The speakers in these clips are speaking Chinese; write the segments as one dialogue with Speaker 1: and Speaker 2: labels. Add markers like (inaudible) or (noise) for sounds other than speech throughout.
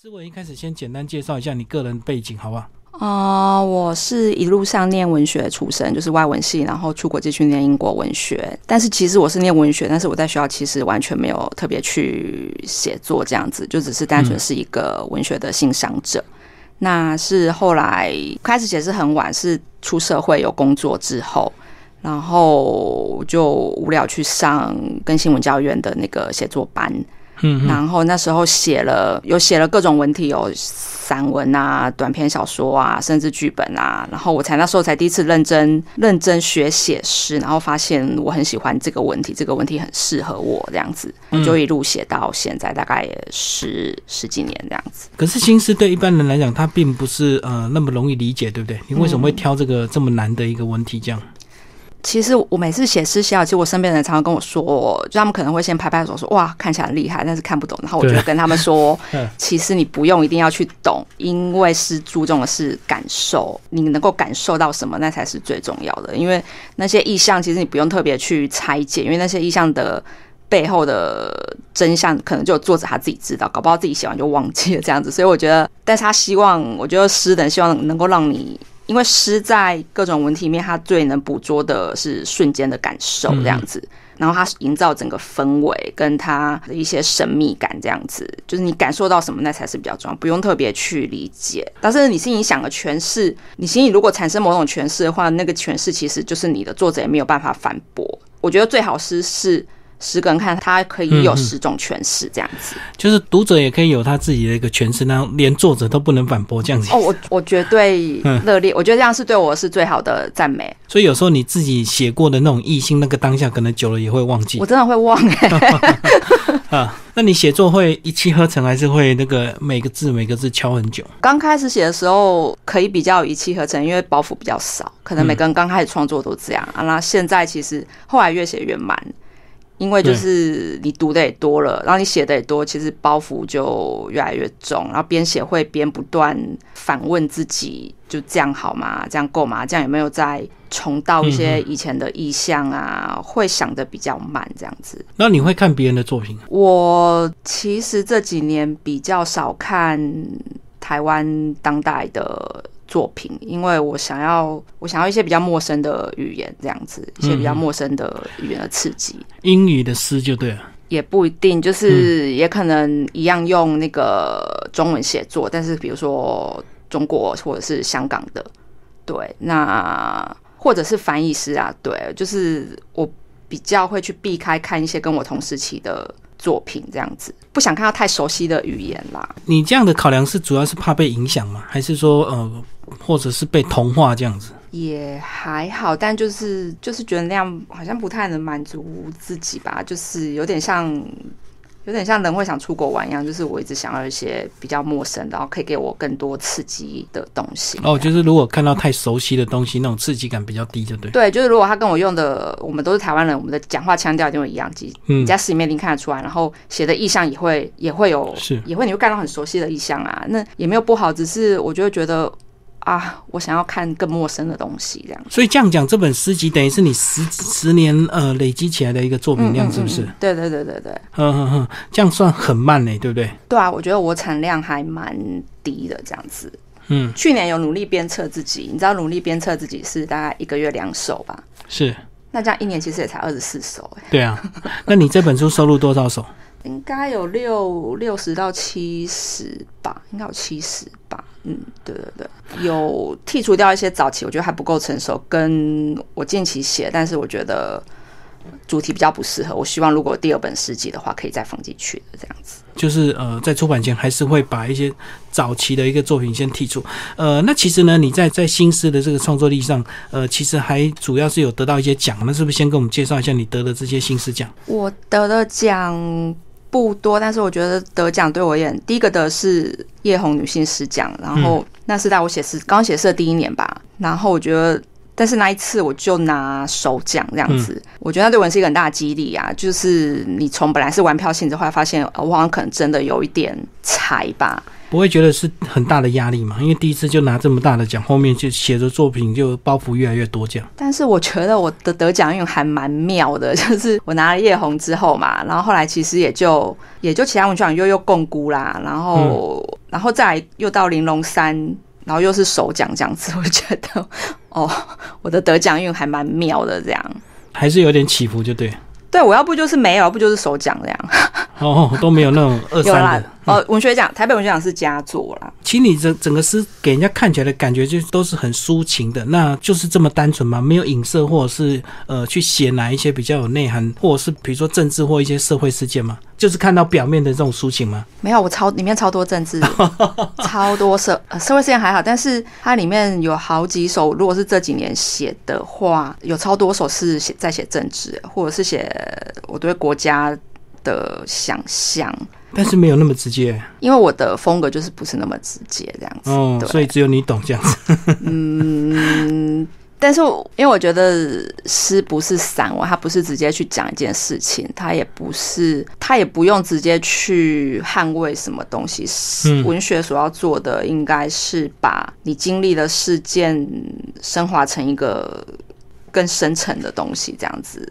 Speaker 1: 志文一开始先简单介绍一下你个人背景，好不好？
Speaker 2: 啊、我是一路上念文学出身，就是外文系，然后出国继续念英国文学。但是其实我是念文学，但是我在学校其实完全没有特别去写作这样子，就只是单纯是一个文学的欣赏者。那是后来开始写是很晚，是出社会有工作之后，然后就无聊去上跟新闻教育院的那个写作班，
Speaker 1: 嗯嗯
Speaker 2: 然后那时候写了有写了各种文体，有散文啊、短篇小说啊，甚至剧本啊。然后我才那时候才第一次认真认真学写诗，然后发现我很喜欢这个文体，这个文体很适合我这样子，我就一路写到现在，大概也十十几年这样子。
Speaker 1: 可是新诗对一般人来讲，它并不是呃那么容易理解，对不对？你为什么会挑这个这么难的一个文体这样？
Speaker 2: 其实我每次写诗写好，其实我身边的人常常跟我说，就他们可能会先拍拍手说哇看起来很厉害，但是看不懂。然后我就跟他们说
Speaker 1: 嗯，(laughs)
Speaker 2: 其实你不用一定要去懂，因为诗注重的是感受，你能够感受到什么，那才是最重要的。因为那些意象，其实你不用特别去拆解，因为那些意象的。背后的真相可能就作者他自己知道，搞不好自己写完就忘记了这样子。所以我觉得，但是他希望，我觉得诗人希望能够让你因为诗在各种文体里面，它最能捕捉的是瞬间的感受，这样子。然后它营造整个氛围，跟它的一些神秘感，这样子，就是你感受到什么，那才是比较重要，不用特别去理解。但是你心里想的诠释，你心里如果产生某种诠释的话，那个诠释其实就是你的，作者也没有办法反驳。我觉得最好诗是十个人看，他可以有十种诠释，这样子。
Speaker 1: 就是读者也可以有他自己的一个诠释，那连作者都不能反驳这样子。
Speaker 2: 哦，我我绝对热烈，我觉得这样是对我是最好的赞美。
Speaker 1: 所以有时候你自己写过的那种意境，那个当下可能久了也会忘记
Speaker 2: 我真的会忘哎、
Speaker 1: 啊。那你写作会一气呵成，还是会那个每个字每个字敲很久？
Speaker 2: 刚开始写的时候可以比较一气呵成，因为包袱比较少，可能每个人刚开始创作都这样、啊。那现在其实后来越写越慢，因为就是你读的也多了，然后你写的也多，其实包袱就越来越重，然后边写会边不断反问自己，就这样好吗？这样够吗？这样有没有再重蹈一些以前的意象啊？会想的比较慢，这样子。
Speaker 1: 那你会看别人的作品？
Speaker 2: 我其实这几年比较少看台湾当代的作品，因为我想要我想要一些比较陌生的语言，这样子一些比较陌生的语言的刺激。
Speaker 1: 英语的诗就对了。
Speaker 2: 也不一定，就是也可能一样用那个中文写作，但是比如说中国或者是香港的，对，那或者是翻译师啊，对，就是我比较会去避开看一些跟我同时期的作品，这样子，不想看到太熟悉的语言啦。
Speaker 1: 你这样的考量是主要是怕被影响吗？还是说呃，或者是被同化这样子？
Speaker 2: 也还好，但就是就是觉得那样好像不太能满足自己吧，就是有点像有点像人会想出国玩一样，就是我一直想要一些比较陌生，然后可以给我更多刺激的东西。
Speaker 1: 哦，就是如果看到太熟悉的东西，那种刺激感比较低，就对。
Speaker 2: 对，就是如果他跟我用的，我们都是台湾人，我们的讲话腔调一定会一样，
Speaker 1: 嗯
Speaker 2: 你在诗里面一定看得出来，然后写的意象也会也会有，
Speaker 1: 是
Speaker 2: 也会你会看到很熟悉的意象啊，那也没有不好，只是我就会觉得啊，我想要看更陌生的东西，这样。
Speaker 1: 所以这样讲，这本诗集等于是你十十年呃累积起来的一个作品量，是不是？
Speaker 2: 嗯对对对对对。
Speaker 1: 嗯嗯嗯，这样算很慢呢，对不对？
Speaker 2: 对啊，我觉得我产量还蛮低的，这样子。
Speaker 1: 嗯，
Speaker 2: 去年有努力鞭策自己，你知道努力鞭策自己是大概一个月两首吧？
Speaker 1: 是，
Speaker 2: 那这样一年其实也才二十四首，哎，
Speaker 1: 对啊。那你这本书收录多少首？
Speaker 2: 应该有六六十到七十吧，应该有七十吧。嗯，对对对，有剔除掉一些早期我觉得还不够成熟，跟我近期写，但是我觉得主题比较不适合。我希望如果第二本诗集的话，可以再放进去的这样子。
Speaker 1: 就是呃，在出版前还是会把一些早期的一个作品先剔除。呃，那其实呢，你在在新诗的这个创作力上，呃，其实还主要是有得到一些奖。那是不是先跟我们介绍一下你得的这些新诗奖？
Speaker 2: 我得的奖不多，但是我觉得得奖对我而言，第一个得是叶红女性诗奖，然后那是在我写诗刚写诗的第一年吧，然后我觉得。但是那一次我就拿首奖这样子，我觉得那对我是一个很大的激励啊！就是你从本来是玩票性质，后来发现呃我好像可能真的有一点才吧，
Speaker 1: 不会觉得是很大的压力嘛？因为第一次就拿这么大的奖，后面就写的作品就包袱越来越多，这样。
Speaker 2: 但是我觉得我的得奖运还蛮妙的，(laughs) 就是我拿了叶红之后嘛，然后后来其实也就也就其他文学奖又又共估啦，然后然后再来又到玲珑山，然后又是首奖这样子，我就觉得 (laughs) 哦，我的得奖运还蛮妙的，这样。
Speaker 1: 还是有点起伏，就对。
Speaker 2: 对，我要不就是没有，要不就是首奖这样。(laughs)
Speaker 1: 哦，都没有那种 (laughs) 二三的。，
Speaker 2: 哦，文学奖，台北文学奖是佳作啦。
Speaker 1: 其实你整整个诗给人家看起来的感觉，就都是很抒情的，那就是这么单纯吗？没有影射，或者是呃去写哪一些比较有内涵，或者是比如说政治或一些社会事件吗？就是看到表面的这种抒情吗？
Speaker 2: 没有，我超里面超多政治，(laughs) 超多社呃社会事件还好，但是它里面有好几首，如果是这几年写的话，有超多首是写在写政治，或者是写我对国家的想象。
Speaker 1: 但是没有那么直接
Speaker 2: 因为我的风格就是不是那么直接这样子，
Speaker 1: 哦，所以只有你懂这样子。
Speaker 2: 嗯，但是因为我觉得诗不是散文，它不是直接去讲一件事情，它也不是，它也不用直接去捍卫什么东西。
Speaker 1: 嗯
Speaker 2: 文学所要做的，应该是把你经历的事件升华成一个更深层的东西，这样子。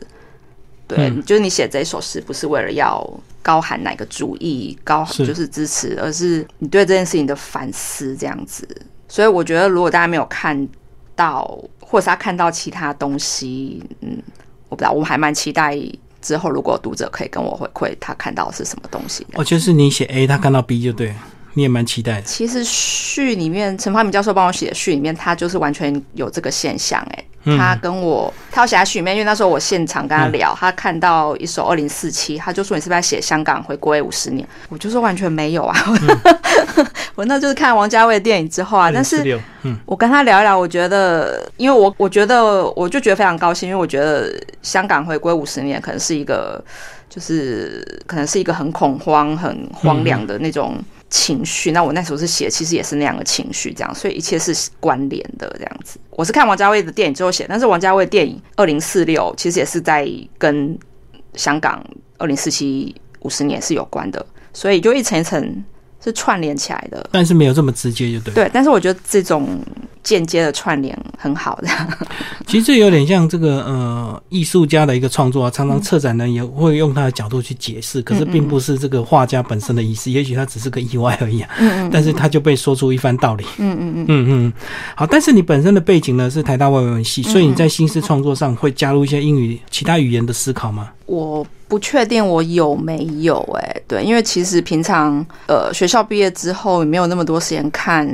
Speaker 2: 对，
Speaker 1: 嗯
Speaker 2: 就是你写这首诗，不是为了要高喊哪个主义，高就是支持，而是你对这件事情的反思，这样子。所以我觉得，如果大家没有看到，或者是他看到其他东西，嗯，我不知道，我还蛮期待之后，如果读者可以跟我回馈他看到的是什么东西。
Speaker 1: 哦，就是你写 A，他看到 B 就对了，你也蛮期待的。
Speaker 2: 其实序里面，陈发明教授帮我写的序里面，他就是完全有这个现象、欸，
Speaker 1: 嗯。
Speaker 2: 他跟我，他要写在序里面，因为那时候我现场跟他聊，他看到一首二零四七，他就说你是不是在写香港回归五十年？我就说完全没有啊，(laughs) 我那就是看王家卫的电影之后啊，但是
Speaker 1: 嗯，
Speaker 2: 我跟他聊一聊，我觉得，因为我我觉得我就觉得非常高兴，因为我觉得香港回归五十年可能是一个，就是可能是一个很恐慌、很荒凉的那种情绪。那我那时候是写，其实也是那样的情绪，这样，所以一切是关联的这样子。我是看王家卫的电影之后写，但是王家卫的电影《二零四六》其实也是在跟香港二零四七五十年是有关的，所以就一层一层是串联起来的。
Speaker 1: 但是没有这么直接，就对。
Speaker 2: 对，但是我觉得这种间接的串联很好的。(laughs)
Speaker 1: 其实这有点像这个呃艺术家的一个创作啊，常常策展人也会用他的角度去解释，可是并不是这个画家本身的意思，也许他只是个意外而已啊。
Speaker 2: 嗯嗯
Speaker 1: 但是他就被说出一番道理。
Speaker 2: 嗯嗯嗯，
Speaker 1: 嗯嗯，好，但是你本身的背景呢是台大外文系，所以你在新诗创作上会加入一些英语、其他语言的思考吗？
Speaker 2: 我不确定我有没有哎、对，因为其实平常呃学校毕业之后也没有那么多时间看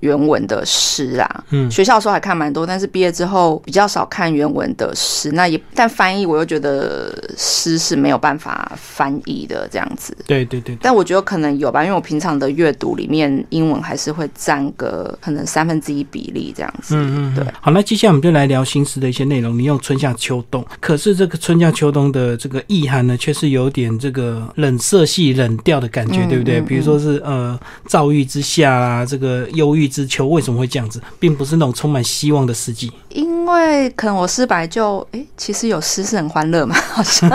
Speaker 2: 原文的诗啊。
Speaker 1: 嗯
Speaker 2: 学校的时候还看蛮多，但是毕业之后比较少看原文的诗。那也但翻译我又觉得诗是没有办法翻译的这样子。
Speaker 1: 对对对，
Speaker 2: 但我觉得可能有吧，因为我平常的阅读里面英文还是会占个可能三分之一比例这样子。
Speaker 1: 嗯嗯，
Speaker 2: 对。
Speaker 1: 好，那接下来我们就来聊新诗的一些内容。你用春夏秋冬，可是这个春夏秋冬的这个意涵呢，却是有点这个冷色系、冷调的感觉，
Speaker 2: 嗯
Speaker 1: 对不对？
Speaker 2: 嗯
Speaker 1: 比如说是呃躁郁之夏啊，这个忧郁之秋，为什么会这样子，并不是那种充满希望的四季。
Speaker 2: 因为可能我诗白就诶，其实有诗是很欢乐嘛，好像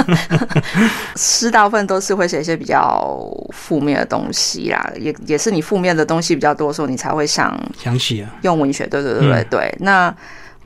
Speaker 2: (laughs) 诗大部分都是会写一些比较负面的东西啦，也也是你负面的东西比较多的时候，你才会想
Speaker 1: 想起啊，
Speaker 2: 用文学。对对对对
Speaker 1: 嗯
Speaker 2: 对。那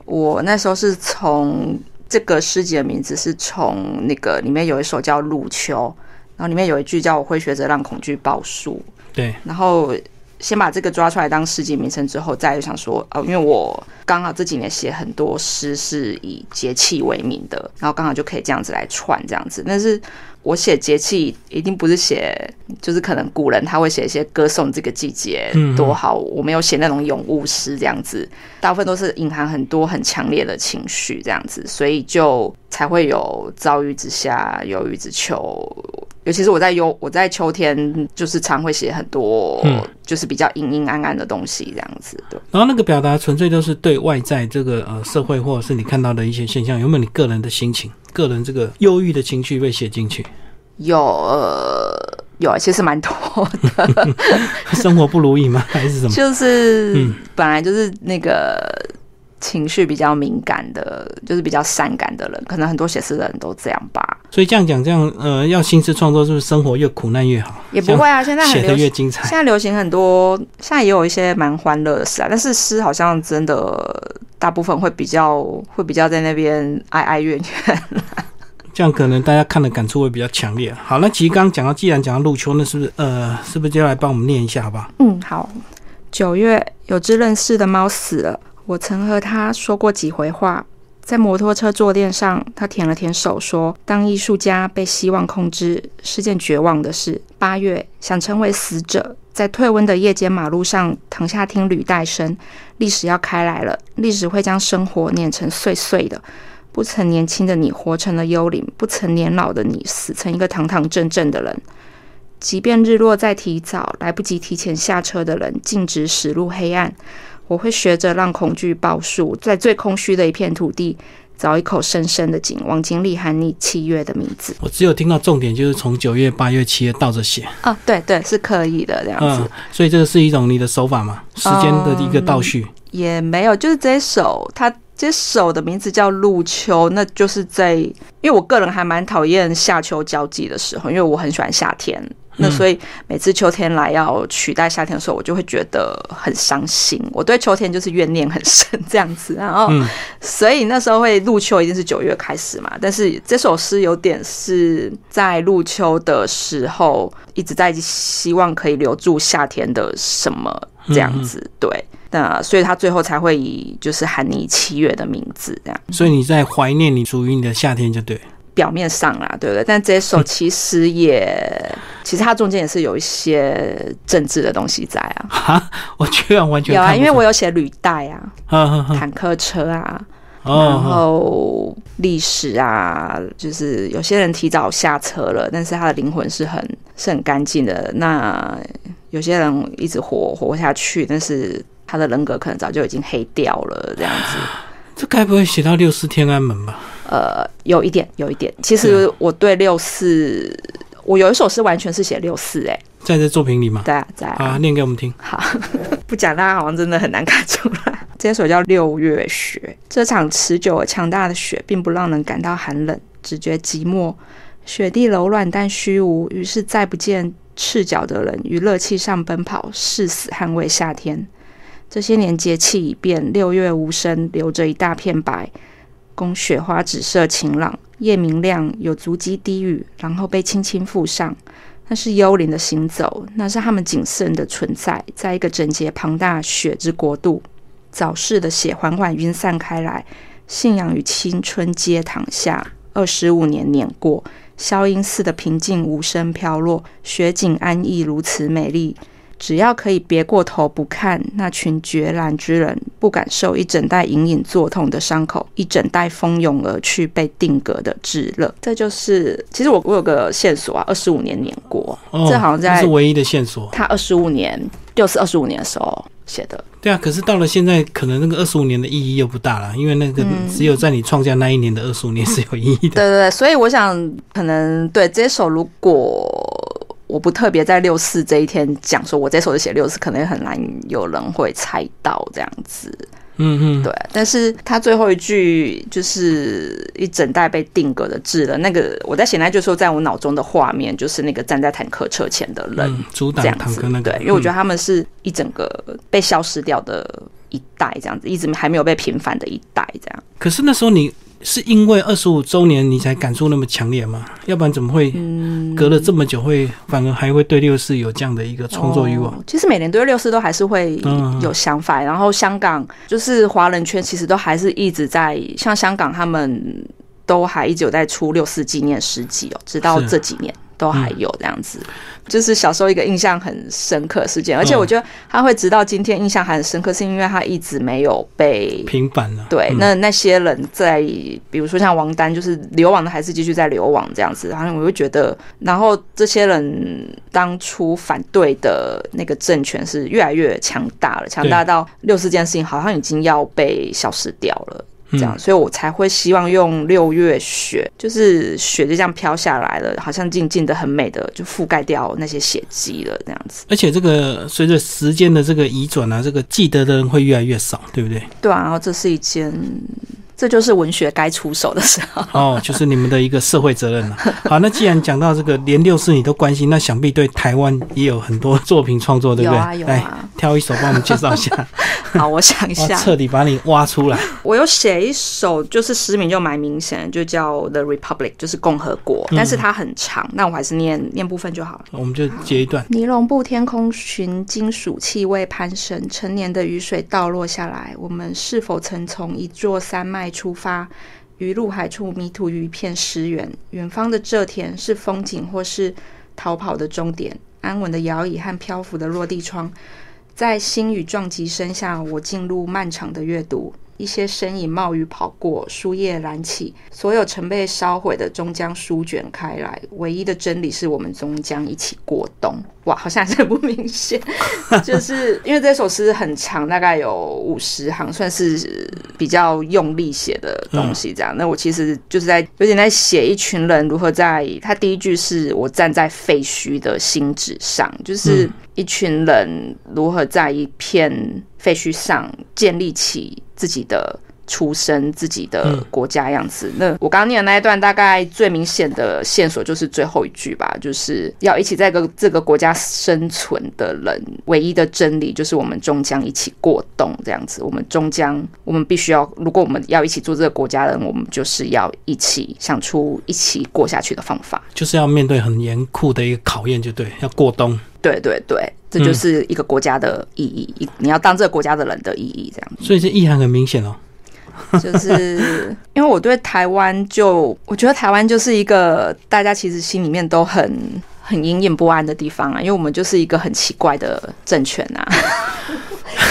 Speaker 2: 我那时候是从这个诗集的名字是从那个里面有一首叫《入秋》，然后里面有一句叫“我会学着让恐惧报数”，
Speaker 1: 对，
Speaker 2: 然后先把这个抓出来当世界名称之后，再想说，哦，因为我刚好这几年写很多诗是以节气为名的，然后刚好就可以这样子来串这样子。但是我写节气一定不是写，就是可能古人他会写一些歌颂这个季节多好，我没有写那种咏物诗这样子，大部分都是隐含很多很强烈的情绪这样子，所以就才会有遭遇之下、忧郁之秋。尤其是我在忧我在秋天，就是常会写很多
Speaker 1: 嗯，
Speaker 2: 就是比较阴阴暗暗的东西，这样子。对，
Speaker 1: 然后那个表达纯粹都是对外在这个呃社会或者是你看到的一些现象，有没有你个人的心情、个人这个忧郁的情绪被写进去？
Speaker 2: 有呃有，其实蛮多的，(laughs)
Speaker 1: 生活不如意吗？还是什么？
Speaker 2: 就是
Speaker 1: 嗯
Speaker 2: 本来就是那个情绪比较敏感的，就是比较善感的人，可能很多写诗的人都这样吧。
Speaker 1: 所以这样讲，这样呃，要心思创作，是不是生活越苦难越好？
Speaker 2: 也不会啊，现在
Speaker 1: 写的。越精彩
Speaker 2: 现。在流行很多，现在也有一些蛮欢乐的诗啊，但是诗好像真的大部分会比较会比较在那边哀哀怨怨。
Speaker 1: 这 (laughs) (laughs) 这样可能大家看的感触会比较强烈。好，那其实刚刚讲到，既然讲到入秋，那是不是呃，是不是就要来帮我们念一下，好不好？
Speaker 2: 嗯，好。九月，有只认识的猫死了，我曾和他说过几回话。在摩托车坐垫上，他舔了舔手，说：“当艺术家被希望控制是件绝望的事。”八月，想成为死者，在退温的夜间马路上躺下听履带声。历史要开来了，历史会将生活碾成碎碎的。不曾年轻的你活成了幽灵，不曾年老的你死成一个堂堂正正的人。即便日落再提早，来不及提前下车的人径直驶入黑暗。我会学着让恐惧报数，在最空虚的一片土地找一口深深的井，往井里喊你七月的名字。
Speaker 1: 我只有听到重点，就是从九月、八月、七月倒着写。
Speaker 2: 啊，对对，是可以的这样子。嗯，
Speaker 1: 所以这个是一种你的手法嘛？时间的一个倒序
Speaker 2: 也没有，就是这首，它这首的名字叫入秋，那就是在，因为我个人还蛮讨厌夏秋交际的时候，因为我很喜欢夏天。那所以每次秋天来要取代夏天的时候，我就会觉得很伤心。我对秋天就是怨念很深这样子，然后所以那时候会入秋一定是九月开始嘛。但是这首诗有点是在入秋的时候一直在希望可以留住夏天的什么这样子，对。那所以他最后才会以就是喊你七月的名字这样。
Speaker 1: 所以你在怀念你属于你的夏天，就对。
Speaker 2: 表面上啦，对不对？但这首其实也，其实它中间也是有一些政治的东西在啊。(laughs)
Speaker 1: 哈，我居然完全
Speaker 2: 有啊，因为我有写履带啊，(laughs) 坦克车啊，然后历史啊，就是有些人提早下车了，但是他的灵魂是很是很干净的。那有些人一直活活下去，但是他的人格可能早就已经黑掉了，这样子。
Speaker 1: 这该不会写到六四天安门吧？
Speaker 2: 呃，有一点，有一点。其实我对六四，我有一首诗完全是写六四，哎，
Speaker 1: 在这作品里吗？
Speaker 2: 在啊，在
Speaker 1: 啊，念给我们听。
Speaker 2: 好，(laughs) 不讲大家好像真的很难看出来。这首叫《六月雪》，这场持久而强大的雪，并不让人感到寒冷，只觉寂寞。雪地柔软但虚无，于是再不见赤脚的人于热气上奔跑，誓死捍卫夏天。这些年节气已变，六月无声，留着一大片白。供雪花紫色晴朗，夜明亮，有足迹低语，然后被轻轻覆上。那是幽灵的行走，那是他们谨慎的存在，在一个整洁庞大雪之国度。早逝的血缓缓晕散开来，信仰与青春皆躺下。二十五年碾过，消音似的平静无声飘落，雪景安逸，如此美丽。只要可以别过头不看，那群绝然之人不感受一整代隐隐作痛的伤口，一整代蜂拥而去被定格的炙热。这就是，其实我我有个线索啊，二十五年年过，这好像在
Speaker 1: 是唯一的线索。
Speaker 2: 他二十五年，六四二十五年的时候写的。
Speaker 1: 对啊，可是到了现在，可能那个二十五年的意义又不大了，因为那个只有在你创下那一年的二十五年是有意义的。
Speaker 2: 对对对，所以我想，可能对这首如果。我不特别在六四这一天讲，说我这首是写六四，可能很难有人会猜到这样子。
Speaker 1: 嗯嗯，
Speaker 2: 对。但是他最后一句就是一整代被定格的字了。那个我在写那句时候，在我脑中的画面就是那个站在坦克车前的人，
Speaker 1: 阻挡坦克那
Speaker 2: 个。对，因为我觉得他们是一整个被消失掉的一代，这样子，一直还没有被平反的一代，这样。
Speaker 1: 可是那时候你。是因为二十五周年你才感触那么强烈吗？要不然怎么会隔了这么久会反而还会对六四有这样的一个创作欲望？
Speaker 2: 其实每年对六四都还是会有想法，然后香港就是华人圈其实都还是一直在像香港他们都还一直有在出六四纪念诗集哦，直到这几年。都还有这样子，就是小时候一个印象很深刻事件，而且我觉得他会直到今天印象还很深刻，是因为他一直没有被
Speaker 1: 平反了。
Speaker 2: 对，那那些人在，比如说像王丹，就是流亡的，还是继续在流亡这样子。然后我就觉得，然后这些人当初反对的那个政权是越来越强大了，强大到六四这件事情好像已经要被消失掉了。这样，所以我才会希望用六月雪，就是雪就这样飘下来了，好像静静的、很美的，就覆盖掉那些血迹了，这样子。
Speaker 1: 而且这个随着时间的这个移转啊，这个记得的人会越来越少，对不对？
Speaker 2: 对啊，然后这是一件。这就是文学该出手的时候。
Speaker 1: 哦，就是你们的一个社会责任了。(laughs) 好，那既然讲到这个连六四你都关心，那想必对台湾也有很多作品创作，对不对？
Speaker 2: 有啊有啊
Speaker 1: 来挑一首帮我们介绍一下，
Speaker 2: 好，我想一，下，(laughs)
Speaker 1: 彻底把你挖出来。
Speaker 2: 我有写一首，就是诗名就蛮明显，就叫《The Republic》，就是共和国，但是它很长，那我还是念念部分就好了。
Speaker 1: 我们就截一段。
Speaker 2: 尼龙布天空寻金属气味攀升，成年的雨水倒落下来。我们是否曾从一座山脉出发，于陆海处迷途于一片石原？远方的这田是风景，或是逃跑的终点？安稳的摇椅和漂浮的落地窗，在星雨撞击声下，我进入漫长的阅读。一些身影冒雨跑过，树叶燃起，所有曾被烧毁的终将舒卷开来。唯一的真理是我们终将一起过冬。哇，好像还是不明显，(laughs) 就是因为这首诗很长，大概有五十行，算是比较用力写的东西。这样，那我其实就是在有点在写一群人如何在。他第一句是我站在废墟的新址上，就是一群人如何在一片废墟上建立起自己的出生、自己的国家样子。那我刚刚念的那一段，大概最明显的线索就是最后一句吧，就是要一起在个这个国家生存的人，唯一的真理就是我们终将一起过冬。这样子，我们终将，我们必须要，如果我们要一起做这个国家的人，我们就是要一起想出一起过下去的方法。
Speaker 1: 就是要面对很严酷的一个考验，就对，要过冬。
Speaker 2: 对对对，这就是一个国家的意义，一、你要当这个国家的人的意义，这样
Speaker 1: 所以这意涵很明显哦。
Speaker 2: 就是因为我对台湾就，我觉得台湾就是一个大家其实心里面都很很隐隐不安的地方啊，因为我们就是一个很奇怪的政权啊。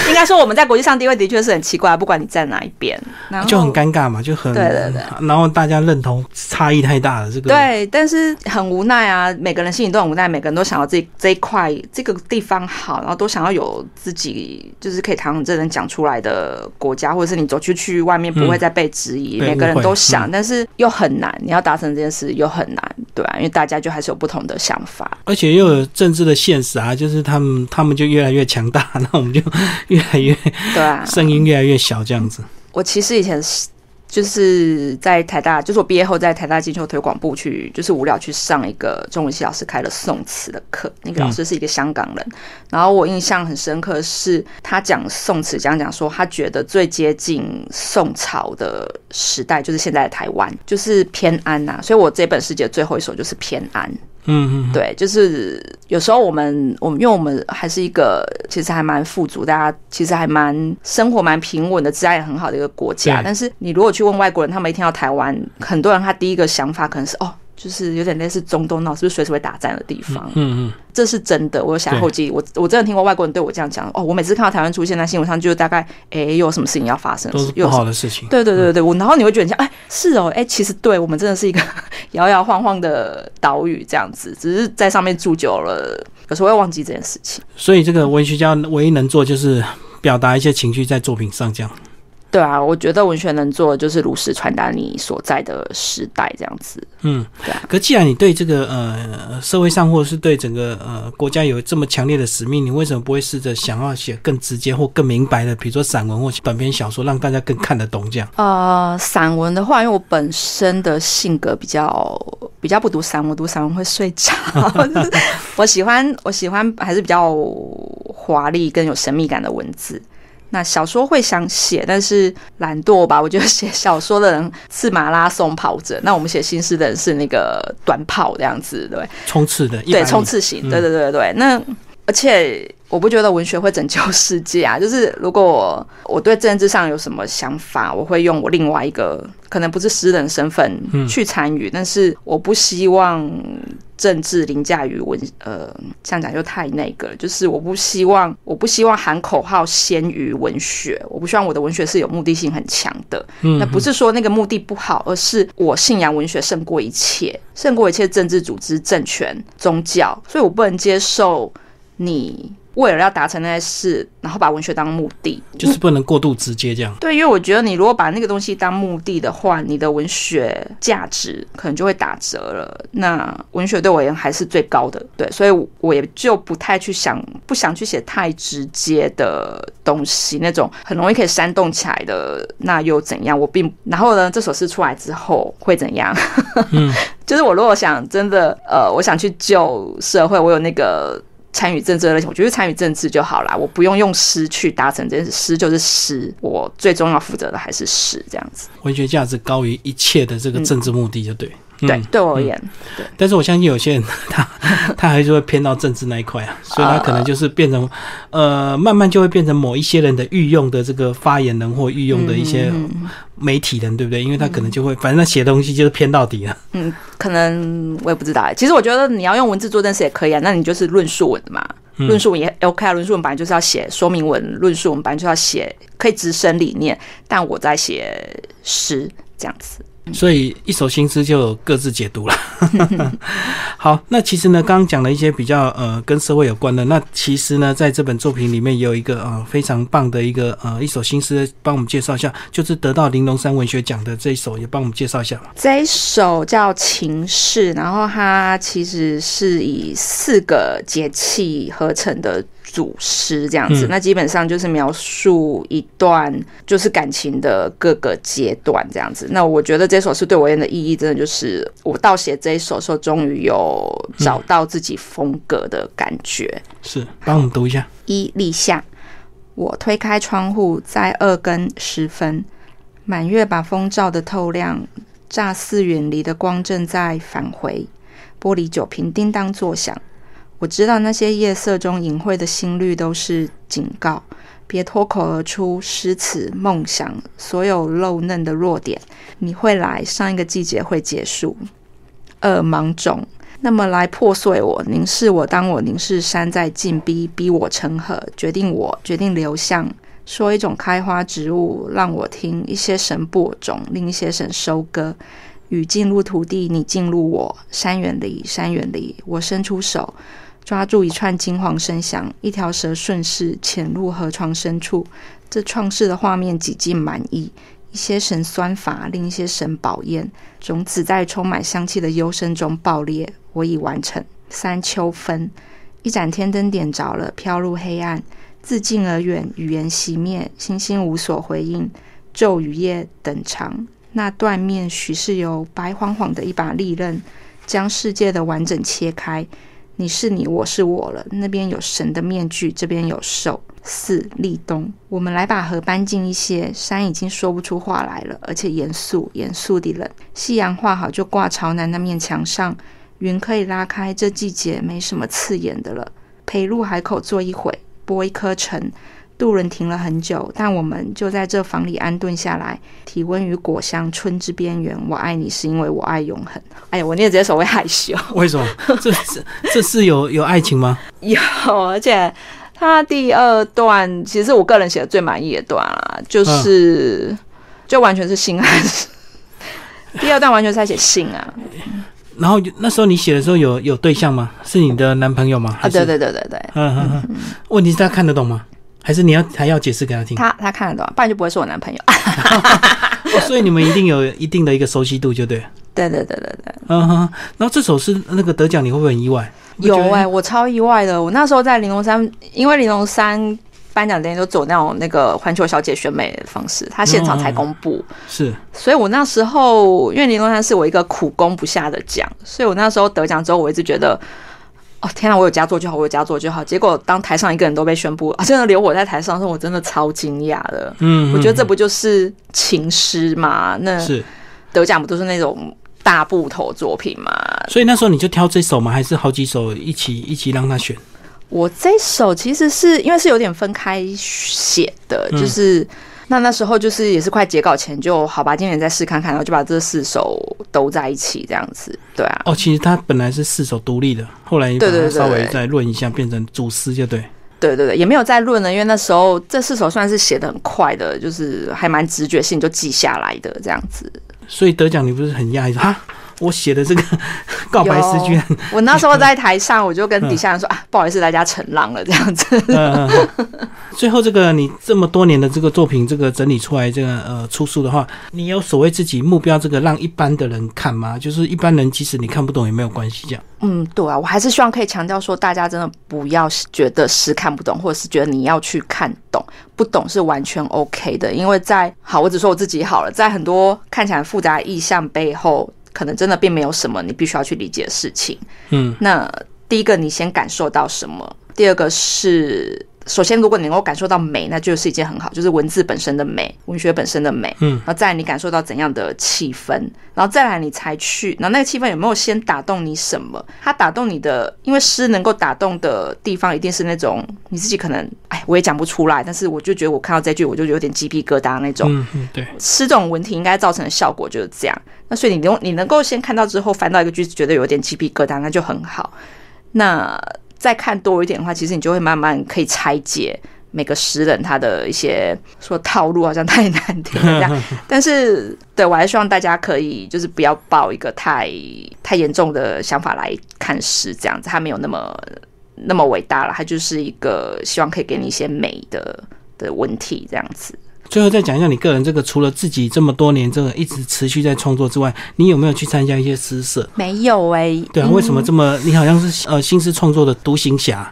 Speaker 2: 应该说我们在国际上地位的确是很奇怪，不管你站哪一边，然后
Speaker 1: 就很尴尬嘛，就很
Speaker 2: 对对对，
Speaker 1: 然后大家认同差异太大了，这个
Speaker 2: 对，但是很无奈啊，每个人心里都很无奈，每个人都想要这这一块这个地方好，然后都想要有自己就是可以堂堂正正讲出来的国家，或者是你走出去外面不会再被质疑，
Speaker 1: 嗯
Speaker 2: 每个人都想，但是又很难，你要达成这件事又很难，对啊，因为大家就还是有不同的想法，
Speaker 1: 而且又有政治的现实啊，就是他们他们就越来越强大，那我们就越来越
Speaker 2: 对啊，
Speaker 1: 声音越来越小，这样子。
Speaker 2: 我其实以前是就是在台大，就是我毕业后在台大进修推广部去，就是无聊去上一个中文系老师开了宋词的课。那个老师是一个香港人，然后我印象很深刻是他讲宋词，讲讲说他觉得最接近宋朝的时代就是现在的台湾，就是偏安呐、所以我这本诗集的最后一首就是偏安。
Speaker 1: 嗯嗯，
Speaker 2: 对，就是有时候我们我们因为我们还是一个其实还蛮富足，大家其实还蛮生活蛮平稳的，治安也很好的一个国家。但是你如果去问外国人，他们一听到台湾，很多人他第一个想法可能是哦。就是有点类似中东那种，是不是随时会打战的地方？
Speaker 1: 嗯嗯，
Speaker 2: 这是真的。我有写在后记，我我真的听过外国人对我这样讲。哦，我每次看到台湾出现在新闻上，就大概诶、又有什么事情要发生，
Speaker 1: 都是不好的事情。
Speaker 2: 对对对对，我然后你会觉得像，哎，是哦，哎，其实对我们真的是一个 (laughs) 摇摇晃晃的岛屿这样子，只是在上面住久了，有时候会忘记这件事情。
Speaker 1: 所以这个文学家唯一能做就是表达一些情绪在作品上，这样。
Speaker 2: 对啊，我觉得文学能做的就是如实传达你所在的时代这样子。
Speaker 1: 嗯
Speaker 2: 对啊，
Speaker 1: 可既然你对这个呃社会上或者是对整个呃国家有这么强烈的使命，你为什么不会试着想要写更直接或更明白的，比如说散文或短篇小说，让大家更看得懂这样？
Speaker 2: 呃，散文的话，因为我本身的性格比较比较不读散文，我读散文会睡着。(laughs) 我喜欢我喜欢还是比较华丽跟有神秘感的文字。那小说会想写，但是懒惰吧。(laughs) 我觉得写小说的人是马拉松跑者，那我们写新诗的人是那个短跑这样子，对
Speaker 1: 冲刺的，
Speaker 2: 对，冲刺型，
Speaker 1: 对
Speaker 2: 对对对对。那而且我不觉得文学会拯救世界啊，(laughs) 就是如果我我对政治上有什么想法，我会用我另外一个可能不是诗人身份
Speaker 1: 嗯
Speaker 2: 去参与，但是我不希望政治凌驾于文，呃，这样讲就太那个了，就是我不希望我不希望喊口号先于文学，我不希望我的文学是有目的性很强的，
Speaker 1: 嗯
Speaker 2: 那不是说那个目的不好，而是我信仰文学胜过一切，胜过一切政治组织、政权、宗教，所以我不能接受你为了要达成那些事，然后把文学当目的，
Speaker 1: 就是不能过度直接这样。
Speaker 2: 对，因为我觉得你如果把那个东西当目的的话，你的文学价值可能就会打折了。那文学对我而言还是最高的，对，所以我也就不太去想，不想去写太直接的东西，那种很容易可以煽动起来的，那又怎样？我并然后呢，这首诗出来之后会怎样？嗯，(laughs) 就是我如果想真的，呃，我想去救社会，我有那个。参与政治的类型，我觉得参与政治就好啦，我不用用诗去达成这件事，诗就是诗，我最终要负责的还是诗，这样子。
Speaker 1: 文学价值高于一切的这个政治目的，就对。
Speaker 2: 对，对我而言，对。
Speaker 1: 但是我相信有些人，(laughs) 他他还是会偏到政治那一块啊，(laughs) 所以他可能就是变成，呃，慢慢就会变成某一些人的御用的这个发言人或御用的一些媒体人，对不对？因为他可能就会，反正他写东西就是偏到底了。
Speaker 2: 嗯，可能我也不知道。其实我觉得你要用文字做这件事也可以啊，那你就是论述文的嘛，论述文也 OK 啊。论述文本来就是要写说明文，论述文本来就要写可以直升理念，但我在写诗这样子。
Speaker 1: 所以一首新诗就各自解读了。(laughs) 好，那其实呢，刚刚讲了一些比较呃跟社会有关的。那其实呢，在这本作品里面也有一个呃非常棒的一个呃一首新诗，帮我们介绍一下，就是得到玲珑山文学奖的这一首，也帮我们介绍一下。
Speaker 2: 这一首叫《情事》，然后它其实是以四个节气合成的。组诗这样子，那基本上就是描述一段就是感情的各个阶段这样子。那我觉得这首诗对我而言的意义，真的就是我到写这一首时候，终于有找到自己风格的感觉。
Speaker 1: 是，帮我们读一下。
Speaker 2: 一立夏，我推开窗户，在二更时分，满月把风照得透亮，乍似远离的光正在返回，玻璃酒瓶叮当作响。我知道那些夜色中隐晦的心率都是警告，别脱口而出诗词梦想，所有露嫩的弱点。你会来，上一个季节会结束。二芒种，那么来破碎我，凝视我，当我凝视山在进逼，逼我成河，决定我，决定流向。说一种开花植物，让我听一些神播种，另一些神收割。雨进入土地，你进入我。山远离，山远离，我伸出手。抓住一串金黄声响，一条蛇顺势潜入河床深处。这创世的画面几近满意，一些神酸乏，另一些神饱艳。种子在充满香气的幽深中爆裂。我已完成。三秋分，一盏天灯点着了，飘入黑暗，自近而远，语言熄灭，星星无所回应。昼与夜等长，那断面许是由白晃晃的一把利刃，将世界的完整切开。你是你，我是我了。那边有神的面具，这边有兽。四立冬，我们来把河搬进一些。山已经说不出话来了，而且严肃，严肃地冷。夕阳画好就挂朝南那面墙上，云可以拉开。这季节没什么刺眼的了。陪入海口坐一会，剥一颗橙。渡人停了很久，但我们就在这房里安顿下来，体温与果香，春之边缘。我爱你，是因为我爱永恒。(laughs) 哎呀，我念这首会害羞。(laughs)
Speaker 1: 为什么？这是这是有有爱情吗？
Speaker 2: 有，而且他第二段其实我个人写的最满意的段啦，就是就完全是性爱。(laughs) 第二段完全是在写性啊。
Speaker 1: 然后那时候你写的时候有有对象吗？是你的男朋友吗？
Speaker 2: 啊，对对对对对。嗯
Speaker 1: 嗯嗯。问题是他看得懂吗？还是你要还要解释给他听？
Speaker 2: 他他看得懂，不然就不会是我男朋友。(laughs)
Speaker 1: 所以你们一定有一定的一个熟悉度，就对。
Speaker 2: 对对对对对。
Speaker 1: 嗯哼，然后这首是那个得奖，你会不会很意外？
Speaker 2: 有哎，我超意外的。我那时候在玲珑山，因为玲珑山颁奖典礼都走那种那个环球小姐选美的方式，他现场才公布。
Speaker 1: 是，
Speaker 2: 所以我那时候因为玲珑山是我一个苦攻不下的奖，所以我那时候得奖之后，我一直觉得。哦天啊！我有佳作就好，我有佳作就好。结果当台上一个人都被宣布啊，真的留我在台上的时候，我真的超惊讶的。嗯，我觉得这不就是情诗吗？那
Speaker 1: 是
Speaker 2: 得奖不都是那种大部头作品吗？
Speaker 1: 所以那时候你就挑这首吗？还是好几首一起一起让他选？
Speaker 2: 我这首其实是因为是有点分开写的，就是。那那时候就是也是快截稿前，就好吧，今年再试看看，然后就把这四首都在一起这样子，对啊。
Speaker 1: 哦，其实它本来是四首独立的，后来对对稍微再论一下，变成主诗就对。
Speaker 2: 对对对，也没有再论了，因为那时候这四首算是写的很快的，就是还蛮直觉性就记下来的这样子。
Speaker 1: 所以得奖你不是很讶异啊？我写的这个 (laughs) 告白诗居然，
Speaker 2: 我那时候在台上，我就跟底下人说啊，不好意思，大家承让了这样子。
Speaker 1: 最后这个你这么多年的这个作品，这个整理出来这个呃出书的话，你有所谓自己目标这个让一般的人看吗？就是一般人即使你看不懂也没有关系这样。
Speaker 2: 嗯，对啊，我还是希望可以强调说，大家真的不要觉得诗看不懂，或者是觉得你要去看懂，不懂是完全 OK 的。因为在好，我只说我自己好了，在很多看起来复杂意象背后，可能真的并没有什么你必须要去理解的事情。
Speaker 1: 嗯，
Speaker 2: 那第一个，你先感受到什么？第二个是。首先，如果你能够感受到美，那就是一件很好，就是文字本身的美，文学本身的美。
Speaker 1: 嗯，
Speaker 2: 然后再来你感受到怎样的气氛，然后再来你才去，然后那个气氛有没有先打动你什么？它打动你的，因为诗能够打动的地方，一定是那种你自己可能，哎，我也讲不出来，但是我就觉得我看到这句，我就有点鸡皮疙瘩那种。
Speaker 1: 嗯嗯，对。
Speaker 2: 诗这种文体应该造成的效果就是这样。那所以你能你能够先看到之后翻到一个句子，觉得有点鸡皮疙瘩，那就很好。那再看多一点的话，其实你就会慢慢可以拆解每个诗人他的一些说套路，好像太难听这样。但是，对我还希望大家可以就是不要抱一个太太严重的想法来看诗，这样子，他没有那么那么伟大了，他就是一个希望可以给你一些美的的文体这样子。
Speaker 1: 最后再讲一下你个人这个，除了自己这么多年这个一直持续在创作之外，你有没有去参加一些诗社？
Speaker 2: 没有哎。
Speaker 1: 对啊，为什么这么？你好像是呃新诗创作的独行侠。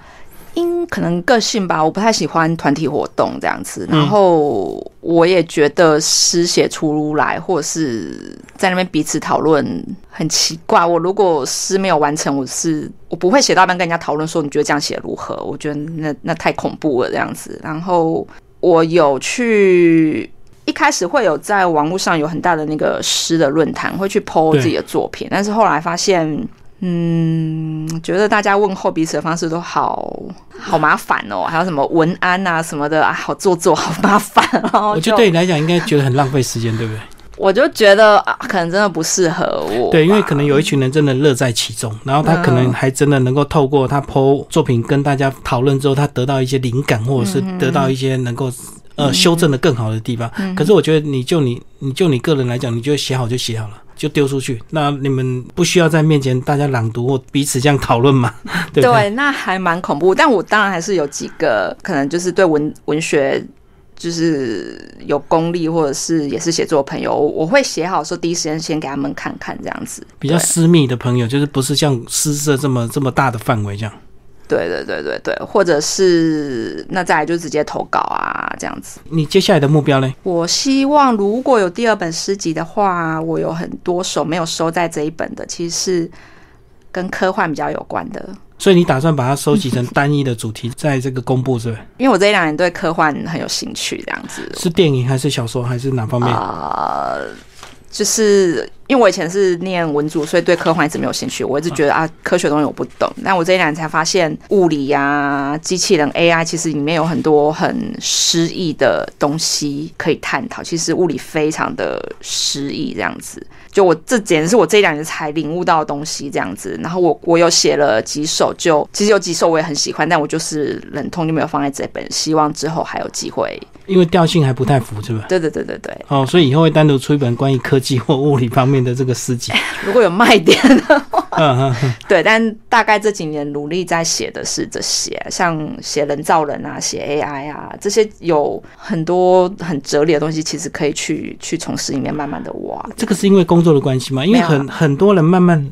Speaker 2: 因可能个性吧，我不太喜欢团体活动这样子。然后我也觉得诗写出来，或者是在那边彼此讨论很奇怪。我如果诗没有完成，我是我不会写到一半跟人家讨论说你觉得这样写如何？我觉得那那太恐怖了这样子。然后。我有去，一开始会有在网络上有很大的那个诗的论坛，会去 PO 自己的作品，但是后来发现，嗯，觉得大家问候彼此的方式都好好麻烦哦，还有什么文安啊什么的啊，好做作，好麻烦哦。
Speaker 1: 我觉得对你来讲应该觉得很浪费时间，对不对？
Speaker 2: 我就觉得啊，可能真的不适合我。
Speaker 1: 对，因为可能有一群人真的乐在其中，然后他可能还真的能够透过他 PO 作品跟大家讨论之后，他得到一些灵感，或者是得到一些能够呃修正的更好的地方。可是我觉得，你就你你就你个人来讲，你就写好就写好了，就丢出去。那你们不需要在面前大家朗读或彼此这样讨论嘛？(laughs) 对，
Speaker 2: 那还蛮恐怖。但我当然还是有几个可能就是对文文学。就是有功力，或者是也是写作朋友，我会写好说第一时间先给他们看看这样子。
Speaker 1: 比较私密的朋友，就是不是像诗社这么这么大的范围这样。
Speaker 2: 对对对对对，或者是那再来就直接投稿啊这样子。
Speaker 1: 你接下来的目标呢？
Speaker 2: 我希望如果有第二本诗集的话，我有很多首没有收在这一本的，其实是跟科幻比较有关的。
Speaker 1: 所以你打算把它收集成单一的主题，在这个公布是吧？
Speaker 2: 因为我这一两年对科幻很有兴趣，这样子
Speaker 1: 是电影还是小说还是哪方面
Speaker 2: 啊？就是因为我以前是念文组，所以对科幻一直没有兴趣。我一直觉得啊，科学东西我不懂。但我这一两年才发现，物理呀、机器人、AI，其实里面有很多很诗意的东西可以探讨。其实物理非常的诗意，这样子。就我这简直是我这两年才领悟到的东西，这样子。然后我我有写了几首，就其实有几首我也很喜欢，但我就是忍痛就没有放在这本。希望之后还有机会，
Speaker 1: 因为调性还不太符，是吧？
Speaker 2: 对对对对对。
Speaker 1: 哦，所以以后会单独出一本关于科技或物理方面的这个诗集。(laughs)
Speaker 2: 如果有卖点的话，嗯嗯，对。但大概这几年努力在写的是这些，像写人造人啊，写 AI 啊，这些有很多很哲理的东西，其实可以去去从诗里面慢慢的挖。
Speaker 1: 这个是因为工作。的关系嘛，因为很很多人慢慢，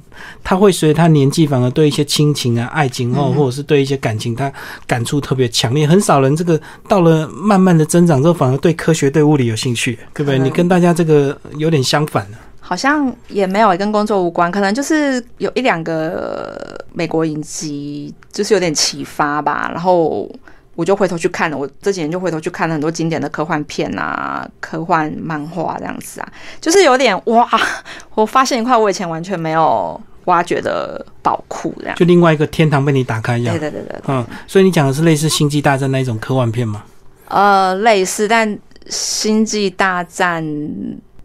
Speaker 1: 他会随着他年纪，反而对一些亲情啊、爱情哦，或者是对一些感情，他感触特别强烈。很少人这个到了慢慢的增长之后，反而对科学、对物理有兴趣，对不对？你跟大家这个有点相反呢。
Speaker 2: 好像也没有跟工作无关，可能就是有一两个美国影集，就是有点启发吧，然后。我就回头去看了，我这几年就回头去看了很多经典的科幻片啊、科幻漫画这样子啊，就是有点哇！我发现一块我以前完全没有挖掘的宝库，这样
Speaker 1: 就另外一个天堂被你打开一样。
Speaker 2: 对对对对，
Speaker 1: 嗯，所以你讲的是类似《星际大战》那一种科幻片吗？
Speaker 2: 呃，类似，但《星际大战》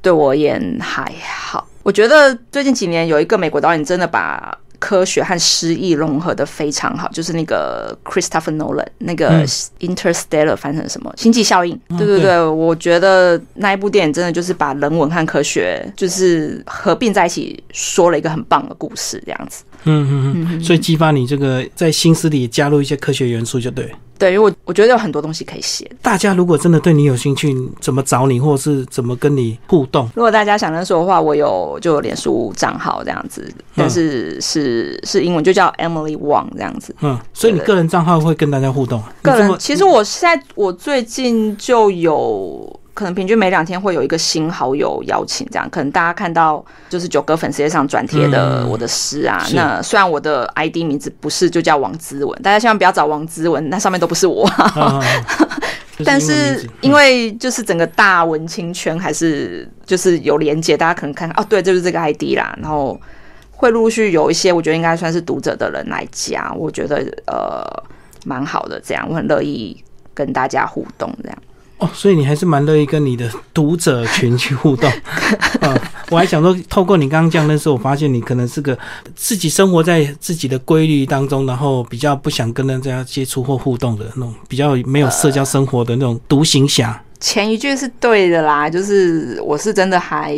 Speaker 2: 对我而言还好。我觉得最近几年有一个美国导演真的把。科学和诗意融合的非常好，就是那个 Christopher Nolan 那个 Interstellar 翻成什么星际效应？对对对，我觉得那一部电影真的就是把人文和科学就是合并在一起，说了一个很棒的故事，这样子。
Speaker 1: 嗯嗯嗯，所以激发你这个在心思里加入一些科学元素，就对。
Speaker 2: 对，因为我我觉得有很多东西可以写。
Speaker 1: 大家如果真的对你有兴趣，怎么找你，或者是怎么跟你互动？
Speaker 2: 如果大家想认识我的话，我有就有脸书账号这样子，但是是是英文，就叫 Emily Wang 这样子。
Speaker 1: 嗯，所以你个人账号会跟大家互动？
Speaker 2: 个人，其实我现在我最近就有。可能平均每两天会有一个新好友邀请，这样可能大家看到就是九哥粉丝页上转贴的我的诗啊。那虽然我的 ID 名字不是就叫王之文，大家千万不要找王之文，那上面都不是我。(laughs) 但是因为就是整个大文青圈还是就是有连接，大家可能看看哦，对，就是这个 ID 啦。然后会陆续有一些我觉得应该算是读者的人来加，我觉得呃蛮好的，这样我很乐意跟大家互动这样。
Speaker 1: 哦，所以你还是蛮乐意跟你的读者群去互动 (laughs) 啊！我还想说，透过你刚刚这样认识，我发现你可能是个自己生活在自己的规律当中，然后比较不想跟人家接触或互动的那种，比较没有社交生活的那种独行侠。
Speaker 2: 前一句是对的啦，就是我是真的还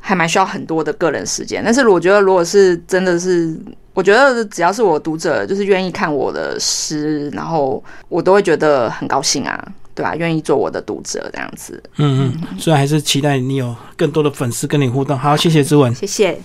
Speaker 2: 还蛮需要很多的个人时间，但是我觉得如果是真的是，我觉得只要是我读者就是愿意看我的诗，然后我都会觉得很高兴啊。对吧？愿意做我的读者这样子，
Speaker 1: 嗯嗯，所以还是期待你有更多的粉丝跟你互动。好，谢谢之文，
Speaker 2: 谢谢。